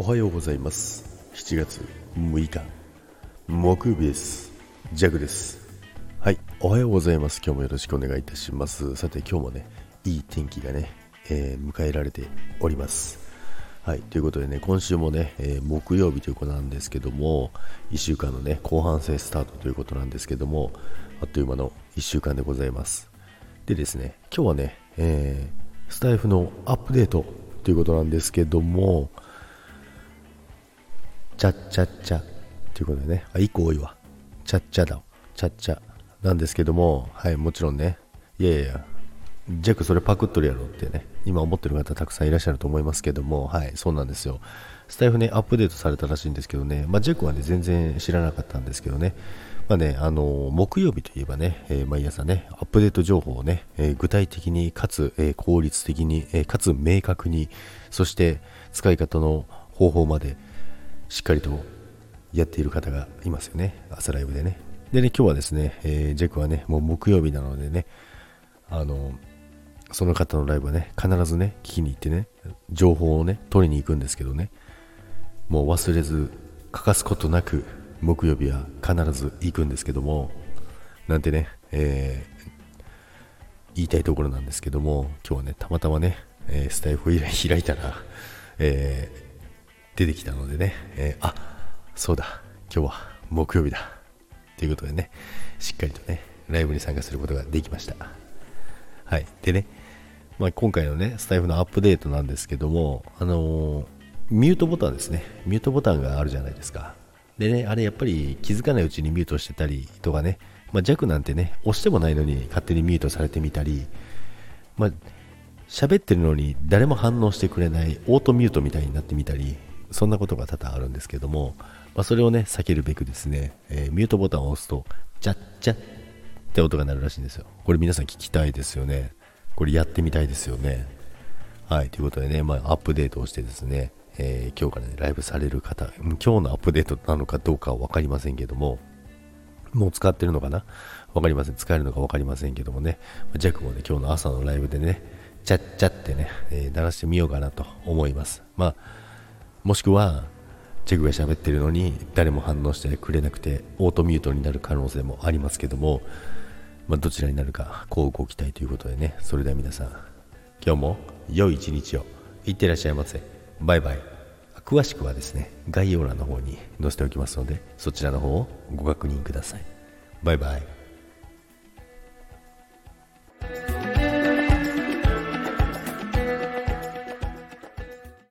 おはようございます。7月6日木曜日です。ジャグです。はいおはようございます。今日もよろしくお願いいたします。さて今日もねいい天気がね、えー、迎えられております。はいということでね今週もね、えー、木曜日ということなんですけども1週間のね後半戦スタートということなんですけどもあっという間の1週間でございます。でですね今日はね、えー、スタイフのアップデートということなんですけどもチャッチャッチャということでね、あ、1個多いわ。チャッチャだ。チャッチャ。なんですけども、はい、もちろんね、いやいや、ジャックそれパクっとるやろってね、今思ってる方たくさんいらっしゃると思いますけども、はい、そうなんですよ。スタイフね、アップデートされたらしいんですけどね、まあ、ジャックはね、全然知らなかったんですけどね、まあね、あの木曜日といえばね、えー、毎朝ね、アップデート情報をね、えー、具体的にかつ、えー、効率的に、えかつ明確に、そして使い方の方法までしっかりとやっている方がいますよね、朝ライブでね。でね、今日はですね、えジェクはね、もう木曜日なのでね、あのその方のライブはね、必ずね、聞きに行ってね、情報をね、取りに行くんですけどね、もう忘れず、欠かすことなく、木曜日は必ず行くんですけども、なんてね、えー、言いたいところなんですけども、今日はね、たまたまね、えー、スタイフを開いたら、えー、出てきたのでね、えあそうだ、今日は木曜日だ。ということでね、しっかりとね、ライブに参加することができました。はい。でね、まあ、今回のね、スタイフのアップデートなんですけども、あのー、ミュートボタンですね。ミュートボタンがあるじゃないですか。でね、あれやっぱり気づかないうちにミュートしてたりとかね、まあ、弱なんてね、押してもないのに勝手にミュートされてみたり、まあ、喋ってるのに誰も反応してくれないオートミュートみたいになってみたり、そんなことが多々あるんですけども、まあ、それをね、避けるべくですね、えー、ミュートボタンを押すと、チャッチャッって音が鳴るらしいんですよ。これ皆さん聞きたいですよね。これやってみたいですよね。はい、ということでね、まあ、アップデートをしてですね、えー、今日からね、ライブされる方、今日のアップデートなのかどうかは分かりませんけども、もう使ってるのかな？分かりません。使えるのか分かりませんけどもね、ジャックもね、今日の朝のライブでね、チャッチャってね、えー、鳴らしてみようかなと思います。まあ、もしくは、ジェグが喋ってるのに誰も反応してくれなくて、オートミュートになる可能性もありますけども、まあ、どちらになるか、こうご期待ということでね、それでは皆さん、今日も良い一日を。いってらっしゃいませ。バイバイ。詳しくはですね、概要欄の方に載せておきますので、そちらの方をご確認ください。バイバイ。